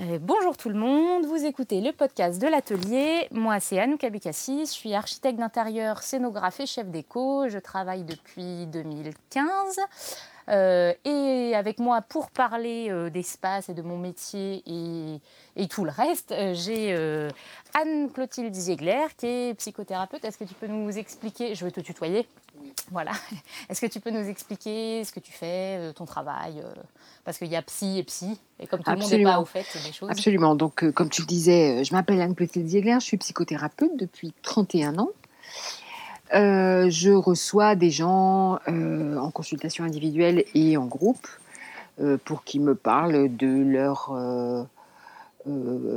Euh, bonjour tout le monde, vous écoutez le podcast de l'atelier. Moi c'est Anouk Abikassi, je suis architecte d'intérieur, scénographe et chef d'éco. Je travaille depuis 2015. Euh, et avec moi pour parler euh, d'espace et de mon métier et, tout le reste, j'ai Anne-Clotilde Ziegler qui est psychothérapeute. Est-ce que tu peux nous expliquer, je vais te tutoyer, voilà. Est-ce que tu peux nous expliquer ce que tu fais, ton travail parce qu'il y a psy et psy, et comme tout le monde n'est pas au fait des choses. Absolument. Donc, euh, comme tu le disais, euh, je m'appelle Anne-Clotilde Ziegler, je suis psychothérapeute depuis 31 ans. Euh, je reçois des gens en consultation individuelle et en groupe pour qu'ils me parlent de leurs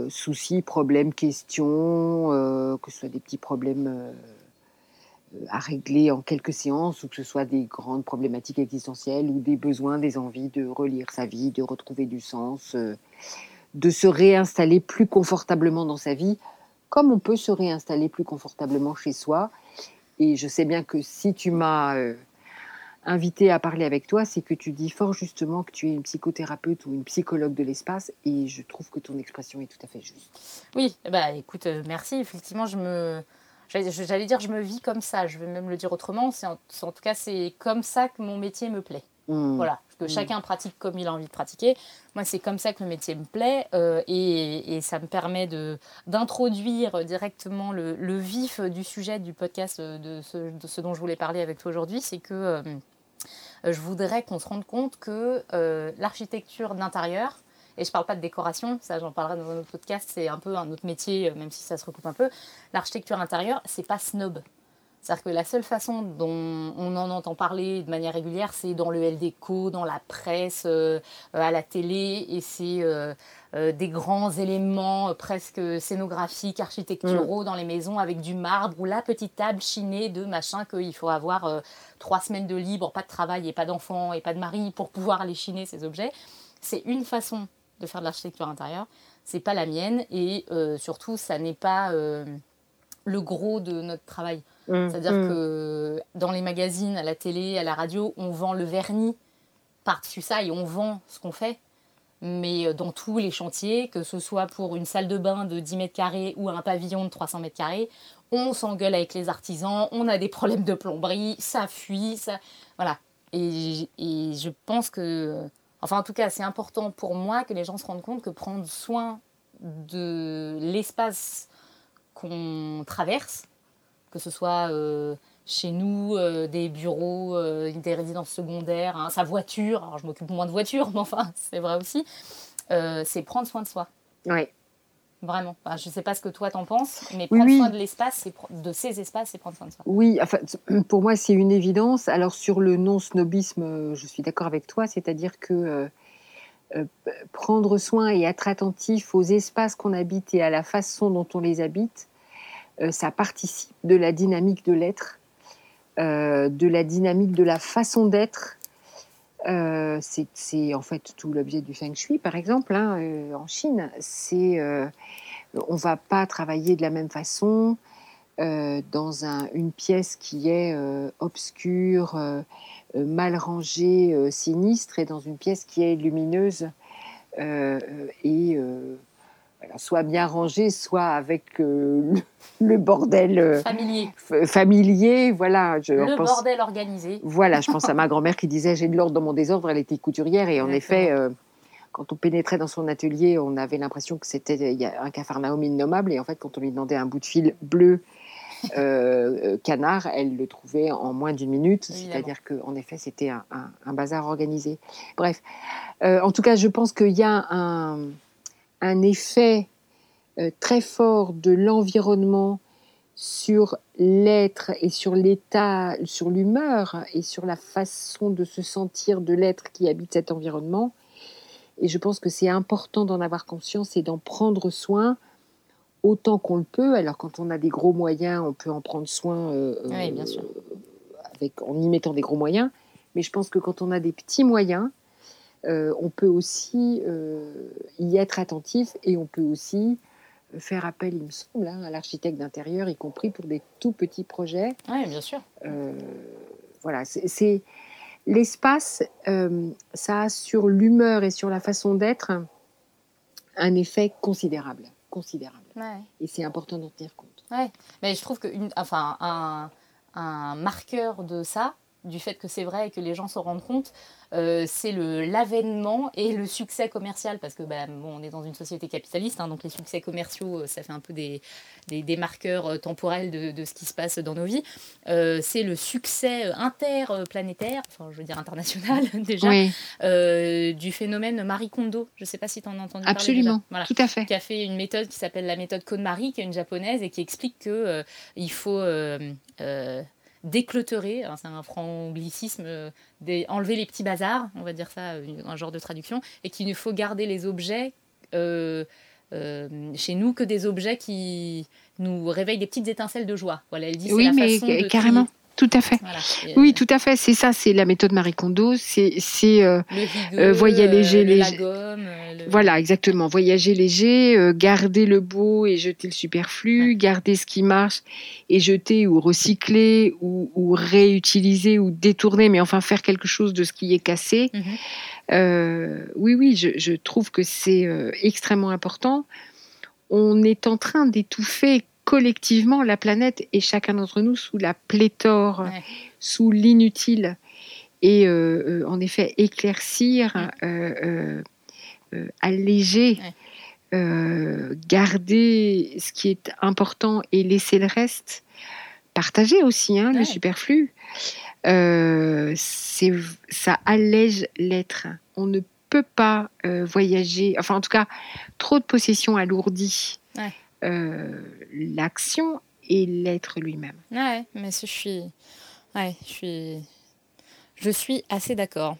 soucis, problèmes, questions, que ce soit des petits problèmes à régler en quelques séances, ou que ce soit des grandes problématiques existentielles ou des besoins, des envies de relire sa vie, de retrouver du sens, euh, de se réinstaller plus confortablement dans sa vie, comme on peut se réinstaller plus confortablement chez soi. Et je sais bien que si tu m'as euh, invité à parler avec toi, c'est que tu dis fort justement que tu es une psychothérapeute ou une psychologue de l'espace, et je trouve que ton expression est tout à fait juste. Oui, bah écoute, euh, merci. Effectivement, je me J'allais dire, je me vis comme ça. Je vais même le dire autrement. En, en, tout cas, c'est comme ça que mon métier me plaît. Mmh. Voilà, que mmh. chacun pratique comme il a envie de pratiquer. Moi, c'est comme ça que le métier me plaît euh, et, et, ça me permet d'introduire directement le, le, vif du sujet du podcast de ce, de ce, dont je voulais parler avec toi aujourd'hui. C'est que euh, je voudrais qu'on se rende compte que euh, l'architecture d'intérieur, et je ne parle pas de décoration, ça j'en parlerai dans un autre podcast, c'est un peu un autre métier, euh, même si ça se recoupe un peu. L'architecture intérieure, c'est pas snob. C'est-à-dire que la seule façon dont on en entend parler de manière régulière, c'est dans le LDCO, dans la presse, euh, à la télé, et c'est euh, des grands éléments presque scénographiques, architecturaux mm. dans les maisons avec du marbre ou la petite table chinée de machin qu'il faut avoir trois semaines de libre, pas de travail et pas d'enfants et pas de mari pour pouvoir aller chiner ces objets. C'est une façon de faire de l'architecture intérieure. C'est pas la mienne et euh, surtout, ça n'est pas euh, le gros de notre travail. Mmh, C'est-à-dire mmh. que dans les magazines, à la télé, à la radio, on vend le vernis par-dessus ça et on vend ce qu'on fait. Mais euh, dans tous les chantiers, que ce soit pour une salle de bain de 10 mètres carrés ou un pavillon de 300 mètres carrés, on s'engueule avec les artisans, on a des problèmes de plomberie, ça fuit, ça... Voilà. Et, et je pense que Enfin, en tout cas, c'est important pour moi que les gens se rendent compte que prendre soin de l'espace qu'on traverse, que ce soit euh, chez nous, euh, des bureaux, euh, des résidences secondaires, hein, sa voiture, alors je m'occupe moins de voiture, mais enfin, c'est vrai aussi, c'est prendre soin de soi. Oui. Vraiment. je ne sais pas ce que toi t'en penses, mais prendre soin de l'espace, de ces espaces, c'est prendre soin de soi. Oui, enfin, pour moi, c'est une évidence. Alors, sur le non-snobisme, je suis d'accord avec toi, c'est-à-dire que prendre soin et être attentif aux espaces qu'on habite et à la façon dont on les habite, ça participe de la dynamique de l'être, de la dynamique de la façon d'être. c'est en fait tout l'objet du feng shui, par exemple, hein, en Chine. C'est on va pas travailler de la même façon euh, dans une pièce qui est euh, obscure, euh, mal rangée, sinistre, et dans une pièce qui est lumineuse et soit bien rangée, soit avec le, bordel familier. familier. Voilà, le bordel organisé. Voilà, je pense à ma grand-mère qui disait j'ai de l'ordre dans mon désordre. Elle était couturière et en effet quand on pénétrait dans son atelier, on avait l'impression que c'était un cafarnaum innommable. Et en fait, quand on lui demandait un bout de fil bleu euh, euh, canard, elle le trouvait en moins d'une minute. C'est-à-dire qu'en effet, c'était un, bazar organisé. Bref, euh, en tout cas, je pense qu'il y a un, effet très fort de l'environnement sur l'être et sur l'état, sur l'humeur et sur la façon de se sentir de l'être qui habite cet environnement et je pense que c'est important d'en avoir conscience et d'en prendre soin autant qu'on le peut. Alors quand on a des gros moyens, on peut en prendre soin euh, oui, bien sûr. Avec, en y mettant des gros moyens. Mais je pense que quand on a des petits moyens, euh, on peut aussi euh, y être attentif et on peut aussi faire appel, il me semble, hein, à l'architecte d'intérieur, y compris pour des tout petits projets. Oui, bien sûr. voilà, c'est l'espace, euh, ça a sur l'humeur et sur la façon d'être un effet considérable. considérable. Et c'est important d'en tenir compte. Ouais. Mais je trouve que enfin, un, un marqueur de ça, du fait que c'est vrai et que les gens se rendent compte, euh, c'est l'avènement et le succès commercial parce que bah, bon, on est dans une société capitaliste, hein, donc les succès commerciaux, euh, ça fait un peu des, des, marqueurs euh, temporels de, de, ce qui se passe dans nos vies. c'est le succès interplanétaire, enfin je veux dire international déjà, du phénomène Marie Kondo. Je ne sais pas si tu en as entendu parler. Absolument, tout à fait. Qui a fait une méthode qui s'appelle la méthode KonMari, qui est une japonaise et qui explique que il faut décleuterer, c'est un franglicisme, euh, enlever les petits bazars, on va dire ça, un genre de traduction, et qu'il ne faut garder les objets euh, euh, chez nous que des objets qui nous réveillent des petites étincelles de joie. Voilà, elle dit oui, la mais façon carrément. Tout à fait. oui, tout à fait. C'est ça, c'est la méthode Marie Kondo. C'est euh, euh, voyager léger. Voilà, exactement. Voyager léger, euh, garder le beau et jeter le superflu, garder ce qui marche et jeter ou recycler ou, réutiliser ou détourner, mais enfin faire quelque chose de ce qui est cassé. Mhm. oui, oui, je, je trouve que c'est extrêmement important. On est en train d'étouffer collectivement la planète et chacun d'entre nous sous la pléthore, sous l'inutile. Et euh, euh, en effet, éclaircir, euh, alléger, garder ce qui est important et laisser le reste, partager aussi hein, le superflu. ça allège l'être. On ne peut pas voyager, enfin en tout cas, trop de possessions alourdit euh, l'action et l'être lui-même. Ouais, mais je suis, ouais, je suis, je suis assez d'accord.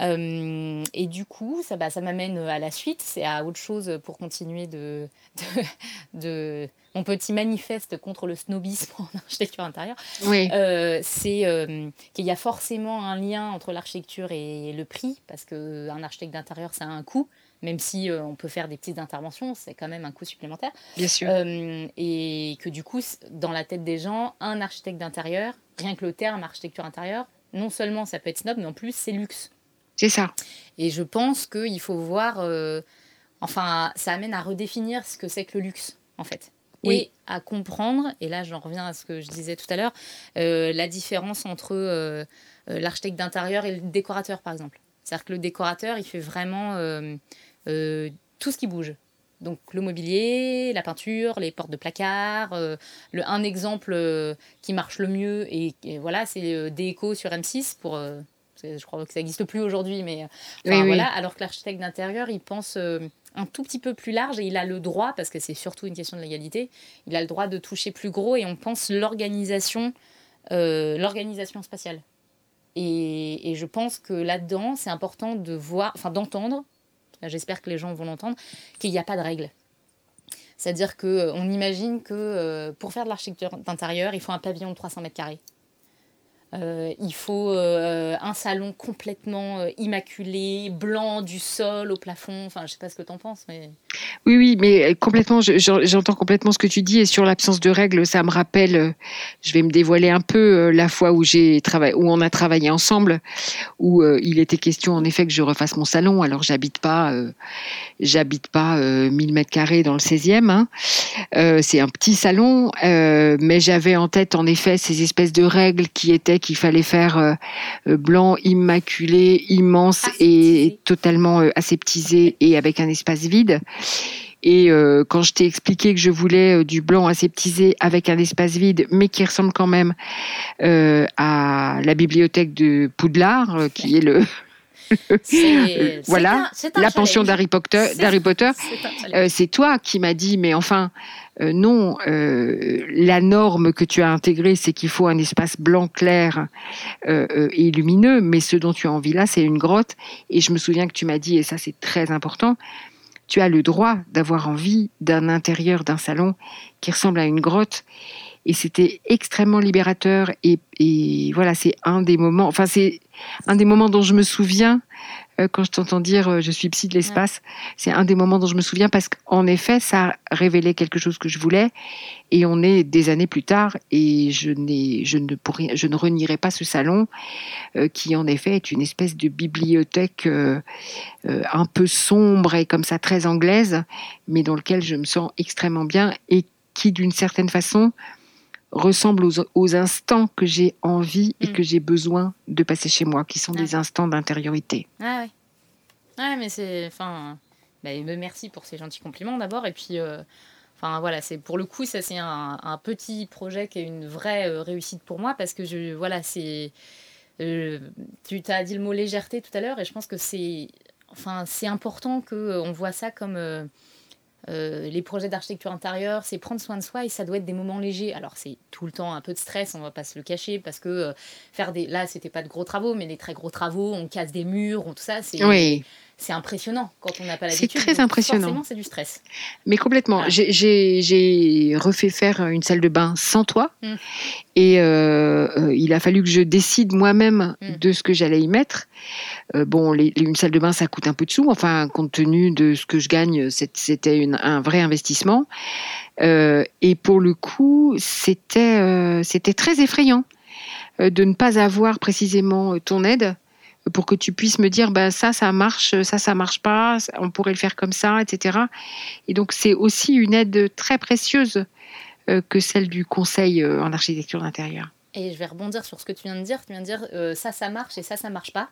Euh, et du coup, ça, bah, ça m'amène à la suite, c'est à autre chose pour continuer de, de, mon petit manifeste contre le snobisme en architecture intérieure. Oui. Euh, c'est qu'il y a forcément un lien entre l'architecture et le prix, parce qu'un architecte d'intérieur, ça a un coût même si euh, on peut faire des petites interventions, c'est quand même un coût supplémentaire. Bien sûr. Euh, et que du coup, dans la tête des gens, un architecte d'intérieur, rien que le terme architecture intérieure, non seulement ça peut être snob, mais en plus c'est luxe. C'est ça. Et je pense qu'il faut voir, euh, enfin, ça amène à redéfinir ce que c'est que le luxe, en fait. Et à comprendre, et là j'en reviens à ce que je disais tout à l'heure, la différence entre l'architecte d'intérieur et le décorateur, par exemple. C'est-à-dire que le décorateur, il fait vraiment euh, tout ce qui bouge. Donc le mobilier, la peinture, les portes de placard. Euh, le, un exemple euh, qui marche le mieux, et, voilà, c'est Déco sur M6 pour je crois que ça n'existe plus aujourd'hui, mais voilà. Alors que l'architecte d'intérieur, il pense un tout petit peu plus large et il a le droit, parce que c'est surtout une question de légalité, il a le droit de toucher plus gros et on pense l'organisation, l'organisation spatiale. Et, et, je pense que là-dedans, c'est important de voir, enfin d'entendre j'espère que les gens vont l'entendre, qu'il n'y a pas de règle. C'est-à-dire qu'on euh, imagine que euh, pour faire de l'architecture d'intérieur, il faut un pavillon de 300 mètres carrés. Euh, il faut euh, un salon complètement euh, immaculé, blanc du sol au plafond. Enfin, je sais pas ce que tu en penses, mais. Oui, oui, mais complètement. J'entends complètement ce que tu dis et sur l'absence de règles, ça me rappelle. Je vais me dévoiler un peu la fois où j'ai travaillé, où on a travaillé ensemble, où il était question en effet que je refasse mon salon. Alors j'habite pas, j'habite pas 1000 mètres carrés dans le 16e. Hein. C'est un petit salon, mais j'avais en tête en effet ces espèces de règles qui étaient qu'il fallait faire euh, euh, blanc, immaculé, immense et totalement euh, aseptisé et avec un espace vide. Et quand je t'ai expliqué que je voulais du blanc aseptisé avec un espace vide, mais qui ressemble quand même à la bibliothèque de Poudlard, qui est le, voilà, la pension d'Harry Potter. Potter. Euh, c'est toi qui m'as dit, mais enfin, euh, non, euh, la norme que tu as intégrée, c'est qu'il faut un espace blanc clair et lumineux, mais ce dont tu as envie là, c'est une grotte. Et je me souviens que tu m'as dit, et ça c'est très important, tu as le droit d'avoir envie d'un intérieur d'un salon qui ressemble à une grotte. Et c'était extrêmement libérateur. Et, et voilà, c'est un des moments, enfin, c'est un des moments dont je me souviens euh, quand je t'entends dire euh, je suis psy de l'espace. C'est un des moments dont je me souviens parce qu'en effet, ça a révélé quelque chose que je voulais. Et on est des années plus tard et je, n'ai, je, ne, pourrais, je ne renierai pas ce salon euh, qui, en effet, est une espèce de bibliothèque un peu sombre et comme ça très anglaise, mais dans lequel je me sens extrêmement bien et qui, d'une certaine façon, ressemble aux, instants que j'ai envie et mm. que j'ai besoin de passer chez moi, qui sont des instants d'intériorité. Ah ouais. Ouais, mais c'est. Enfin. Bah, merci pour ces gentils compliments d'abord. Et puis. Euh, enfin voilà, c'est pour le coup, ça c'est un, petit projet qui est une vraie euh, réussite pour moi parce que je voilà, c'est euh, tu as dit le mot légèreté tout à l'heure et je pense que c'est enfin c'est important que on voit ça comme euh, les projets d'architecture intérieure, c'est prendre soin de soi et ça doit être des moments légers. Alors c'est tout le temps un peu de stress, on va pas se le cacher parce que euh, faire des là c'était pas de gros travaux, mais des très gros travaux, on casse des murs, on, tout ça, c'est c'est impressionnant quand on n'a pas l'habitude. C'est très impressionnant. Forcément, c'est du stress. Mais complètement. J'ai refait faire une salle de bain sans toit. Mm. Et euh, euh, il a fallu que je décide moi-même mm. de ce que j'allais y mettre. Euh, bon, une salle de bain, ça coûte un peu de sous. Enfin, compte tenu de ce que je gagne, c'était un vrai investissement. et pour le coup, c'était très effrayant de ne pas avoir précisément ton aide pour que tu puisses me dire ben ça ça marche ça ça marche pas on pourrait le faire comme ça etc et donc c'est aussi une aide très précieuse euh, que celle du conseil euh, en architecture d'intérieur. Et je vais rebondir sur ce que tu viens de dire. Tu viens de dire euh, ça ça marche et ça ça marche pas.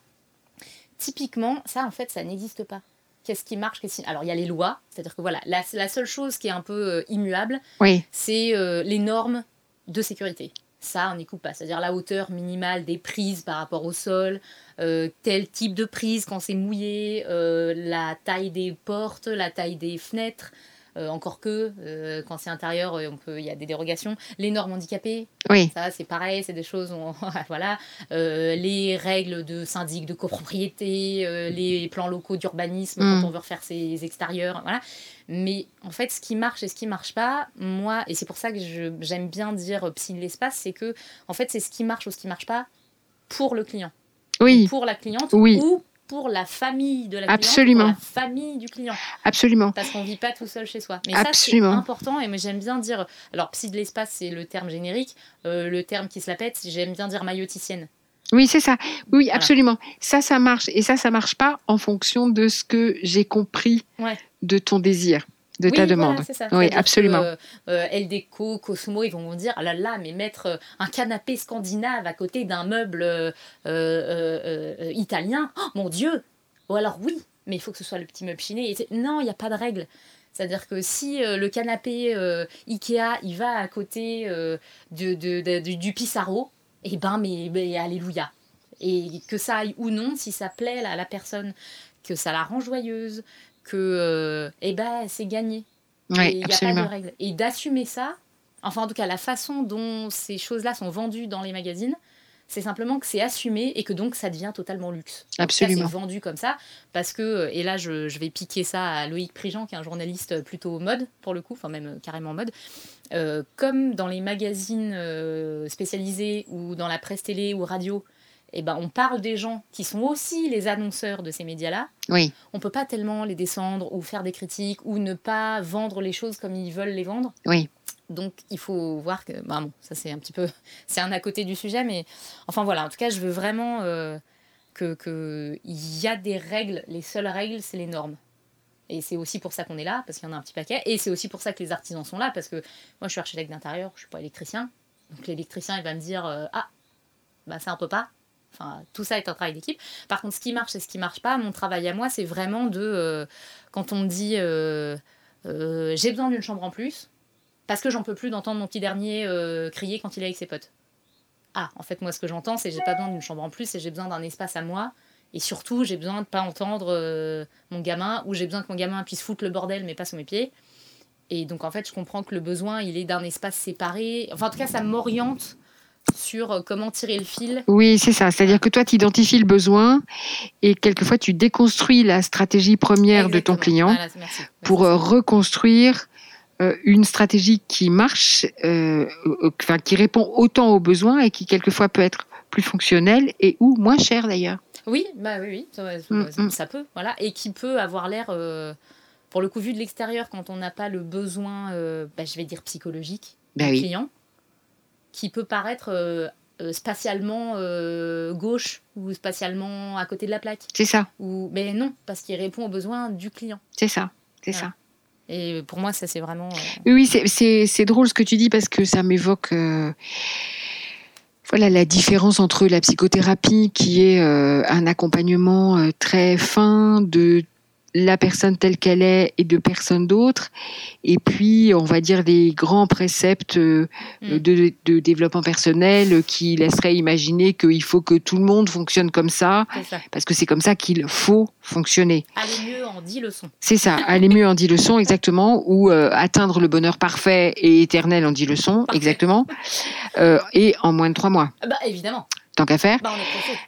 Typiquement ça en fait ça n'existe pas. Qu'est-ce qui marche qu'est-ce alors il y a les lois. C'est-à-dire que voilà la, la, seule chose qui est un peu immuable oui. c'est les normes de sécurité. Ça, on n'y coupe pas. C'est-à-dire la hauteur minimale des prises par rapport au sol, euh, tel type de prise quand c'est mouillé, euh, la taille des portes, la taille des fenêtres. Euh, encore que quand c'est intérieur, on peut, il y a des dérogations. Les normes handicapées, oui. ça c'est pareil, c'est des choses, voilà. les règles de syndic de copropriété, les plans locaux d'urbanisme quand mm. on veut refaire ses extérieurs, voilà. Mais en fait, ce qui marche et ce qui marche pas, moi, et c'est pour ça que j'aime bien dire psy de l'espace, c'est que en fait, c'est ce qui marche ou ce qui marche pas pour le client. Oui. Pour la cliente oui. ou pour la famille de la Absolument. cliente, pour la famille du client. Absolument. Parce qu'on vit pas tout seul chez soi. Mais Absolument. ça, c'est important. Et j'aime bien dire. Alors, psy de l'espace, c'est le terme générique. Euh, le terme qui se la pète, j'aime bien dire mailloticienne. Oui, c'est ça. Oui, absolument. Ça, ça marche. Et ça, ça marche pas en fonction de ce que j'ai compris de ton désir de ta demande. Oui, absolument. Que, euh, Eldeco, Cosmo, ils vont dire ah là là, mais mettre euh, un canapé scandinave à côté d'un meuble euh, italien, oh, mon Dieu Ou alors oui, mais il faut que ce soit le petit meuble chiné. non, il n'y a pas de règle. C'est-à-dire que si le canapé Ikea, il va à côté de, de, du Pissarro, eh ben, mais, mais, alléluia. Et que ça aille ou non, si ça plaît à la personne, que ça la rend joyeuse, que euh, eh ben, c'est gagné. Oui, il n'y a pas de règle. Et d'assumer ça, enfin en tout cas la façon dont ces choses-là sont vendues dans les magazines, c'est simplement que c'est assumé et que donc ça devient totalement luxe. Absolument. C'est vendu comme ça parce que, et là je, je, vais piquer ça à Loïc Prigent qui est un journaliste plutôt mode pour le coup, enfin même carrément mode. Euh, comme dans les magazines euh, spécialisés ou dans la presse télé ou radio, eh ben, on parle des gens qui sont aussi les annonceurs de ces médias-là. Oui. On peut pas tellement les descendre ou faire des critiques ou ne pas vendre les choses comme ils veulent les vendre. Oui. Donc il faut voir que, bah bon, ça c'est un petit peu, c'est un à côté du sujet, mais enfin voilà, en tout cas je veux vraiment euh, que qu'il y a des règles, les seules règles c'est les normes. Et c'est aussi pour ça qu'on est là, parce qu'il y en a un petit paquet. Et c'est aussi pour ça que les artisans sont là, parce que moi je suis architecte d'intérieur, je suis pas électricien. Donc l'électricien il va me dire, euh, ah, bah ça on peut pas. Enfin, tout ça est un travail d'équipe. Par contre, ce qui marche et ce qui marche pas, mon travail à moi, c'est vraiment de. Euh, quand on me dit euh, euh, j'ai besoin d'une chambre en plus, parce que j'en peux plus d'entendre mon petit dernier crier quand il est avec ses potes. Ah, en fait, moi, ce que j'entends, c'est j'ai pas besoin d'une chambre en plus et j'ai besoin d'un espace à moi. Et surtout, j'ai besoin de pas entendre mon gamin ou j'ai besoin que mon gamin puisse foutre le bordel mais pas sous mes pieds. Et donc, en fait, je comprends que le besoin, il est d'un espace séparé. Enfin, en tout cas, ça m'oriente sur euh, comment tirer le fil. Oui, c'est ça. C'est-à-dire que toi, tu identifies le besoin et quelquefois, tu déconstruis la stratégie première de ton client pour euh, reconstruire euh, une stratégie qui marche, enfin, qui répond autant aux besoins et qui quelquefois peut être plus fonctionnelle et ou moins chère d'ailleurs. Oui, bah oui, oui, ça, mm, mm. ça, peut, voilà, et qui peut avoir l'air, euh, pour le coup, vu de l'extérieur, quand on n'a pas le besoin, euh, bah, je vais dire psychologique, bah du client, qui peut paraître euh, spatialement gauche ou spatialement à côté de la plaque. C'est ça. Ou, mais non, parce qu'il répond aux besoins du client. C'est ça, c'est ça. Et pour moi, ça c'est vraiment. Oui, c'est drôle ce que tu dis parce que ça m'évoque voilà la différence entre la psychothérapie qui est euh, un accompagnement euh, très fin de la personne telle qu'elle est et de personne d'autre. Et puis, on va dire des grands préceptes euh, mm. de, développement personnel qui laisseraient imaginer qu'il faut que tout le monde fonctionne comme ça, parce que c'est comme ça qu'il faut fonctionner. Aller mieux en dix leçons. C'est ça, aller mieux en dix leçons, exactement, ou euh, atteindre le bonheur parfait et éternel en dix leçons, exactement, euh, et en moins de trois mois. Bah, évidemment tant qu'à faire. Bah,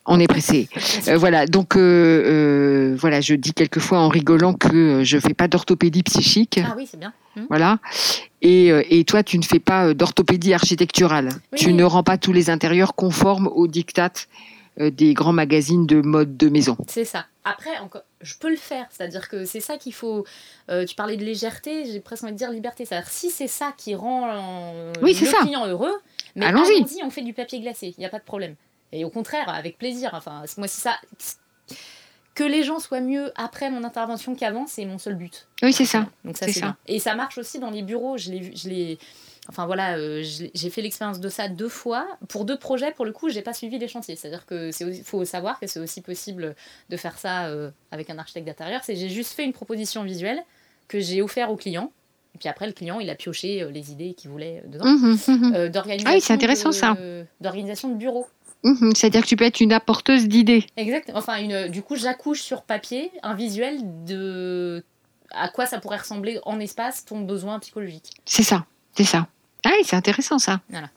on est pressé. Euh, voilà, donc euh, euh, voilà, je dis quelquefois en rigolant que je fais pas d'orthopédie psychique. Ah oui, c'est bien. Hum. Voilà. Et, et, toi, tu ne fais pas d'orthopédie architecturale. tu ne rends pas tous les intérieurs conformes aux dictats des grands magazines de mode de maison. C'est ça. Après, encore, je peux le faire. C'est-à-dire que c'est ça qu'il faut. tu parlais de légèreté, j'ai presque envie de dire liberté. C'est-à-dire si c'est ça qui rend oui, le client heureux, mais allons-y, on fait du papier glacé, il n'y a pas de problème. Et au contraire, avec plaisir. Enfin, moi, c'est ça. Que les gens soient mieux après mon intervention qu'avant, c'est mon seul but. Oui, c'est ça. Donc ça, c'est Et ça marche aussi dans les bureaux. Je l'ai, je l'ai. Enfin voilà, euh, j'ai fait l'expérience de ça deux fois. Pour deux projets, pour le coup, j'ai pas suivi les chantiers. C'est-à-dire que c'est faut savoir que c'est aussi possible de faire ça euh, avec un architecte d'intérieur. C'est j'ai juste fait une proposition visuelle que j'ai offert au client. Et puis après, le client, il a pioché euh, les idées qu'il voulait dedans. Mmh, mmh, mmh. d'organisation. Ah oui, c'est intéressant ça. D'organisation de bureau. Mhm, c'est-à-dire que tu peux être une apporteuse d'idées. Exact. Enfin, une, du coup, j'accouche sur papier un visuel de à quoi ça pourrait ressembler en espace ton besoin psychologique. C'est ça, c'est ça. Ah oui, c'est intéressant ça. Voilà.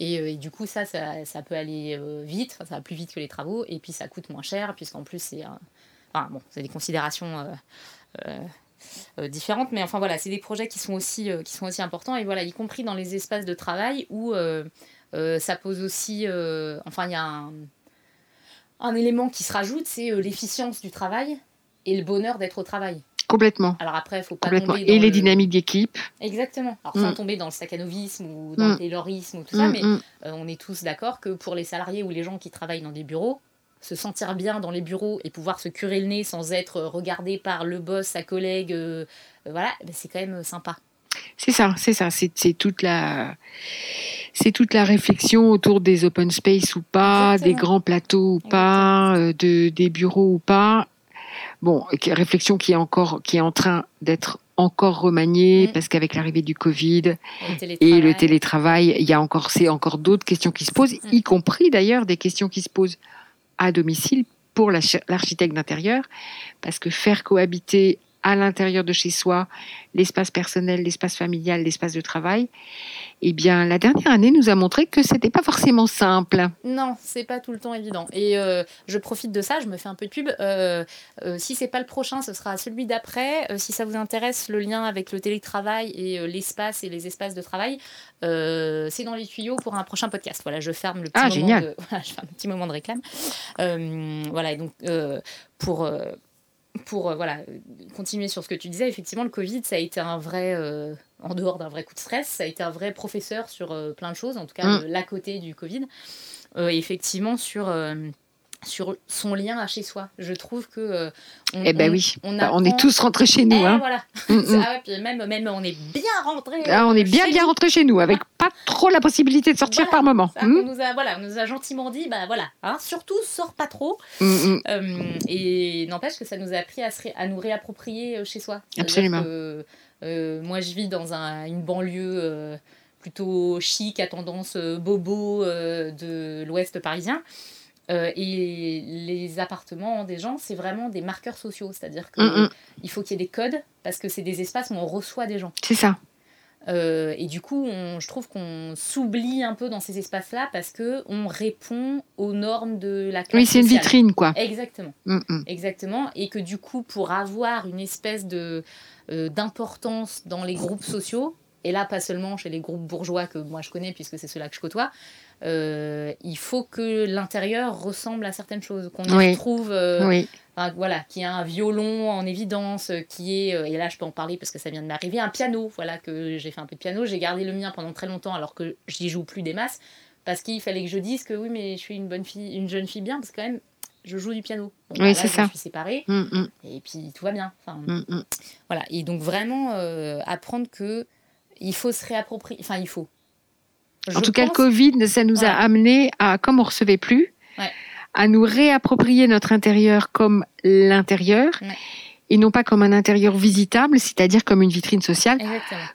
Et, euh, du coup, ça, ça, ça peut aller euh, vite, ça va plus vite que les travaux, et puis ça coûte moins cher, puisqu'en plus, c'est enfin, bon, des considérations euh, différentes, mais enfin voilà, c'est des projets qui sont, aussi, qui sont aussi importants, et voilà, y compris dans les espaces de travail où euh, ça pose aussi. Euh, enfin, il y a un, un, élément qui se rajoute c'est euh, l'efficience du travail et le bonheur d'être au travail. Complètement. Alors après, il faut pas tomber Et les dynamiques d'équipe. Exactement. Alors sans mm. tomber dans le staccanovisme ou dans le mm. taylorisme ou tout ça, mm, mais on est tous d'accord que pour les salariés ou les gens qui travaillent dans des bureaux, se sentir bien dans les bureaux et pouvoir se curer le nez sans être regardé par le boss, sa collègue, voilà, ben, c'est quand même sympa. C'est ça, c'est ça, c'est toute la c'est toute la réflexion autour des open space ou pas, des grands plateaux ou pas, euh, de, des bureaux ou pas. Bon, réflexion qui est encore qui est en train d'être encore remaniée mm. parce qu'avec l'arrivée du Covid et le télétravail, il y a encore c'est encore d'autres questions qui se posent, mm. y compris d'ailleurs des questions qui se posent à domicile pour l'architecte d'intérieur, parce que faire cohabiter à l'intérieur de chez soi, l'espace personnel, l'espace familial, l'espace de travail, eh bien, la dernière année nous a montré que c'était pas forcément simple. Non, c'est pas tout le temps évident. Et euh, je profite de ça, je me fais un peu de pub. Euh, euh, si c'est pas le prochain, ce sera celui d'après. si ça vous intéresse, le lien avec le télétravail et l'espace et les espaces de travail, c'est dans les tuyaux pour un prochain podcast. Voilà, je ferme le petit, ah, moment, génial. De, je ferme un petit moment de réclame. voilà, et donc pour pour euh, voilà, continuer sur ce que tu disais, effectivement, le Covid, ça a été un vrai, euh, en dehors d'un vrai coup de stress, ça a été un vrai professeur sur euh, plein de choses, en tout cas mm. l'à côté du Covid. effectivement, sur sur son lien à chez soi. Je trouve que euh, on, eh ben oui, on, bah, on, est tous rentrés chez nous. Eh, hein. Voilà. Mm, mm. puis même, même on est bien rentrés. Ah, on est bien bien rentrés chez nous, avec pas trop la possibilité de sortir par moment. on mm. nous a voilà, on nous a gentiment dit, bah voilà, hein, surtout sors pas trop. Euh, et n'empêche que ça nous a appris à, à nous réapproprier euh, chez soi. Absolument. moi, je vis dans un, une banlieue plutôt chic, à tendance bobo de l'Ouest parisien. Euh, et les appartements des gens, c'est vraiment des marqueurs sociaux. C'est-à-dire qu'il mm, mm. faut qu'il y ait des codes parce que c'est des espaces où on reçoit des gens. C'est ça. Euh, et du coup, je trouve qu'on s'oublie un peu dans ces espaces-là parce que on répond aux normes de la classe. Oui, c'est une vitrine, quoi. Exactement. Mm, Exactement. Et que du coup, pour avoir une espèce de euh, d'importance dans les groupes sociaux, et là pas seulement chez les groupes bourgeois que moi je connais puisque c'est ceux-là que je côtoie, euh, il faut que l'intérieur ressemble à certaines choses, qu'on y retrouve, euh, voilà, qu'il y a un violon en évidence, qui est, et là je peux en parler parce que ça vient de m'arriver, un piano, voilà, que j'ai fait un peu de piano, j'ai gardé le mien pendant très longtemps alors que j'y joue plus des masses, parce qu'il fallait que je dise que oui, mais je suis une bonne fille, une jeune fille bien, parce que quand même, je joue du piano. oui, c'est ça. Je suis séparée, mm, mm. et puis tout va bien. Enfin, mm, voilà, et donc vraiment euh, apprendre que il faut se réapproprier, enfin il faut. En tout cas, le Covid, ça nous a amené à, comme on recevait plus, à nous réapproprier notre intérieur comme l'intérieur. Et non pas comme un intérieur visitable, c'est-à-dire comme une vitrine sociale,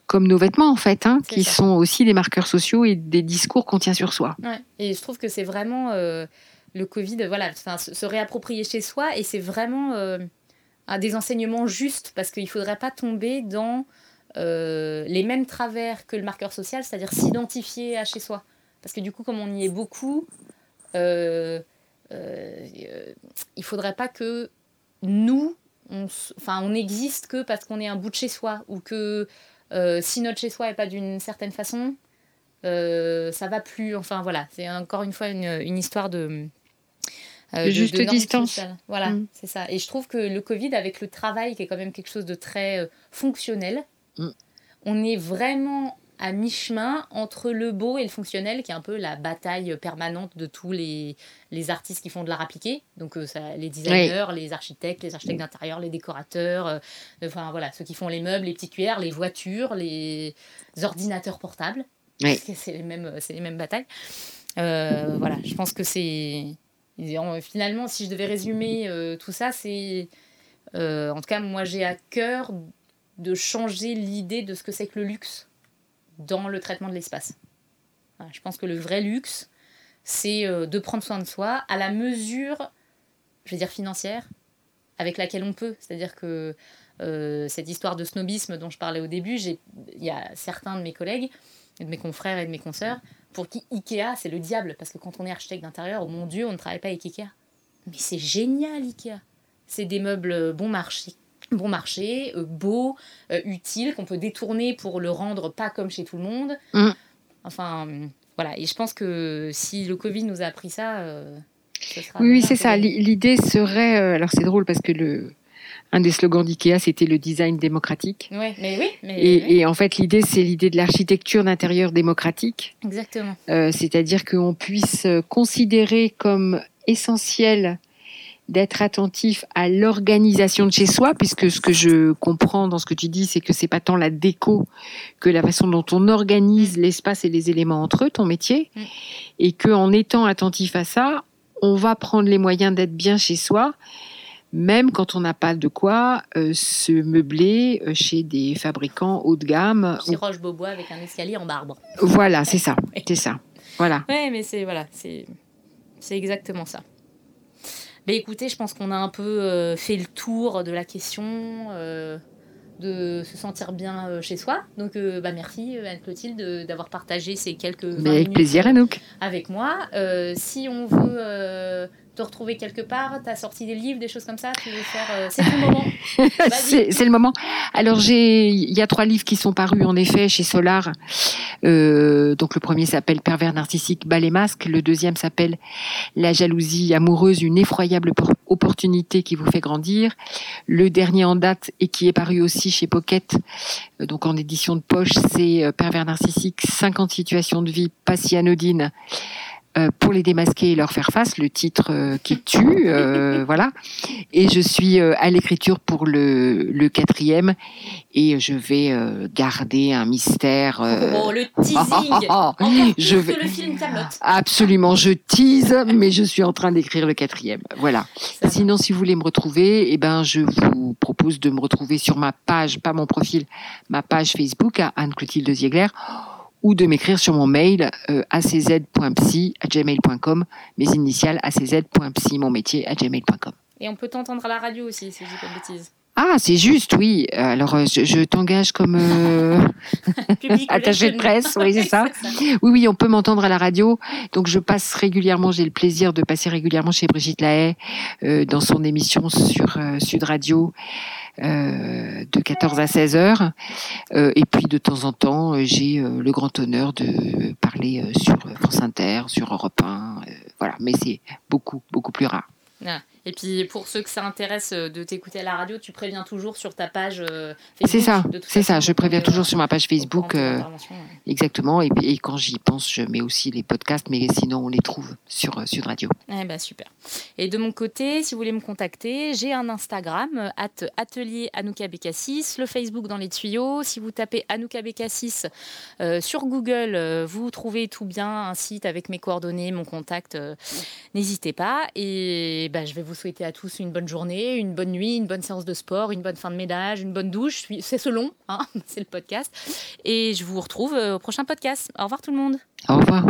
comme nos vêtements en fait, hein, qui sont aussi des marqueurs sociaux et des discours qu'on tient sur soi. Et je trouve que c'est vraiment euh, le Covid, voilà, se réapproprier chez soi, et c'est vraiment euh, des enseignements justes, parce qu'il ne faudrait pas tomber dans euh, les mêmes travers que le marqueur social, c'est-à-dire s'identifier à chez soi. Parce que du coup, comme on y est beaucoup, euh, il faudrait pas que nous, on, enfin, on n'existe que parce qu'on est un bout de chez soi, ou que si notre chez soi n'est pas d'une certaine façon, ça va plus. Enfin voilà, c'est encore une fois une histoire de, euh, juste distance. Voilà, mm. c'est ça. Et je trouve que le Covid, avec le travail, qui est quand même quelque chose de très euh, fonctionnel, mm. on est vraiment à mi-chemin entre le beau et le fonctionnel, qui est un peu la bataille permanente de tous les, les artistes qui font de l'art appliqué. Donc, euh, ça, les designers, les architectes, les architectes d'intérieur, les décorateurs, enfin voilà, ceux qui font les meubles, les petites cuillères, les voitures, les ordinateurs portables. C'est les, mêmes, les mêmes batailles. voilà, je pense que c'est Finalement, si je devais résumer euh, tout ça, c'est. Euh, en tout cas, moi, j'ai à cœur de changer l'idée de ce que c'est que le luxe dans le traitement de l'espace. je pense que le vrai luxe, c'est euh, de prendre soin de soi à la mesure, je vais dire financière, avec laquelle on peut. C'est-à-dire que cette histoire de snobisme dont je parlais au début, il y a certains de mes collègues, de mes confrères et de mes consoeurs, pour qui Ikea, c'est le diable. Parce que quand on est architecte d'intérieur, oh mon Dieu, on ne travaille pas avec Ikea. Mais c'est génial, Ikea. C'est des meubles bon marché, bon marché, euh, beaux, euh, utiles, qu'on peut détourner pour le rendre pas comme chez tout le monde. Mm. Enfin, voilà. Et je pense que si le Covid nous a appris ça. Euh, oui, c'est ça. L'idée serait. alors, c'est drôle parce que le un des slogans d'IKEA, c'était le design démocratique. mais oui. et, en fait, l'idée, c'est l'idée de l'architecture d'intérieur démocratique. Exactement. C'est-à-dire qu'on puisse considérer comme essentiel d'être attentif à l'organisation de chez soi, puisque ce que je comprends dans ce que tu dis, c'est que c'est pas tant la déco que la façon dont on organise l'espace et les éléments entre eux, ton métier, mm. et qu'en étant attentif à ça, on va prendre les moyens d'être bien chez soi même quand on n'a pas de quoi euh, se meubler euh, chez des fabricants haut de gamme. Chez Roche-Beaubois avec un escalier en marbre. Voilà, c'est ça, c'est ça. Voilà. Oui, mais c'est voilà, c'est c'est exactement ça. Mais écoutez, je pense qu'on a un peu euh, fait le tour de la question de se sentir bien chez soi. Donc, bah, merci Anne-Clotilde d'avoir partagé ces quelques 20 avec plaisir, Anouk. Avec moi. si on veut retrouver quelque part Tu as sorti des livres, des choses comme ça Tu veux faire. Euh, c'est le moment. c'est le moment. Alors, il y a trois livres qui sont parus, en effet, chez Solar. Euh, donc, le premier s'appelle Pervers narcissique, bas les masques. Le deuxième s'appelle La jalousie amoureuse, une effroyable opportunité qui vous fait grandir. Le dernier en date et qui est paru aussi chez Pocket, euh, donc en édition de poche, c'est Pervers narcissique, 50 situations de vie pas si anodines euh, pour les démasquer et leur faire face, le titre euh, qui tue, euh, voilà. Et je suis à l'écriture pour le, le, quatrième et je vais garder un mystère. Oh, le teasing Je vais... que le film Absolument, je tease, mais je suis en train d'écrire le quatrième. Voilà. Sinon, si vous voulez me retrouver, eh ben, je vous propose de me retrouver sur ma page, pas mon profil, ma page Facebook à Anne-Clotilde Ziegler ou de m'écrire sur mon mail euh, acz.psy à gmail.com, mes initiales acz.psy, mon métier à gmail.com. Et on peut t'entendre à la radio aussi, si je dis pas de bêtises. Ah, c'est juste, oui. Alors, euh, je, t'engage comme euh, attaché de presse, oui, c'est ça. Oui, oui, on peut m'entendre à la radio. Donc, je passe régulièrement, j'ai le plaisir de passer régulièrement chez Brigitte Lahaye dans son émission sur Sud Radio de 14 à 16 heures. et puis de temps en temps, j'ai le grand honneur de parler sur France Inter, sur Europe 1. voilà, mais c'est beaucoup, beaucoup plus rare. Ah. Et puis pour ceux que ça intéresse euh, de t'écouter à la radio, tu préviens toujours sur ta page euh, Facebook. C'est ça, c'est ça. Je préviens toujours sur ma page Facebook. Euh, exactement. Et, et quand j'y pense, je mets aussi les podcasts, mais sinon on les trouve sur Sud Radio. Eh ben super. Et de mon côté, si vous voulez me contacter, j'ai un Instagram at atelier Anouka Bekassis, le Facebook dans les tuyaux. Si vous tapez Anouka Bekassis sur Google, vous trouvez tout bien un site avec mes coordonnées, mon contact. N'hésitez pas. Et ben, je vais vous souhaiter à tous une bonne journée, une bonne nuit, une bonne séance de sport, une bonne fin de ménage, une bonne douche. C'est selon, hein c'est le podcast. Et je vous retrouve euh, au prochain podcast. Au revoir tout le monde. Au revoir.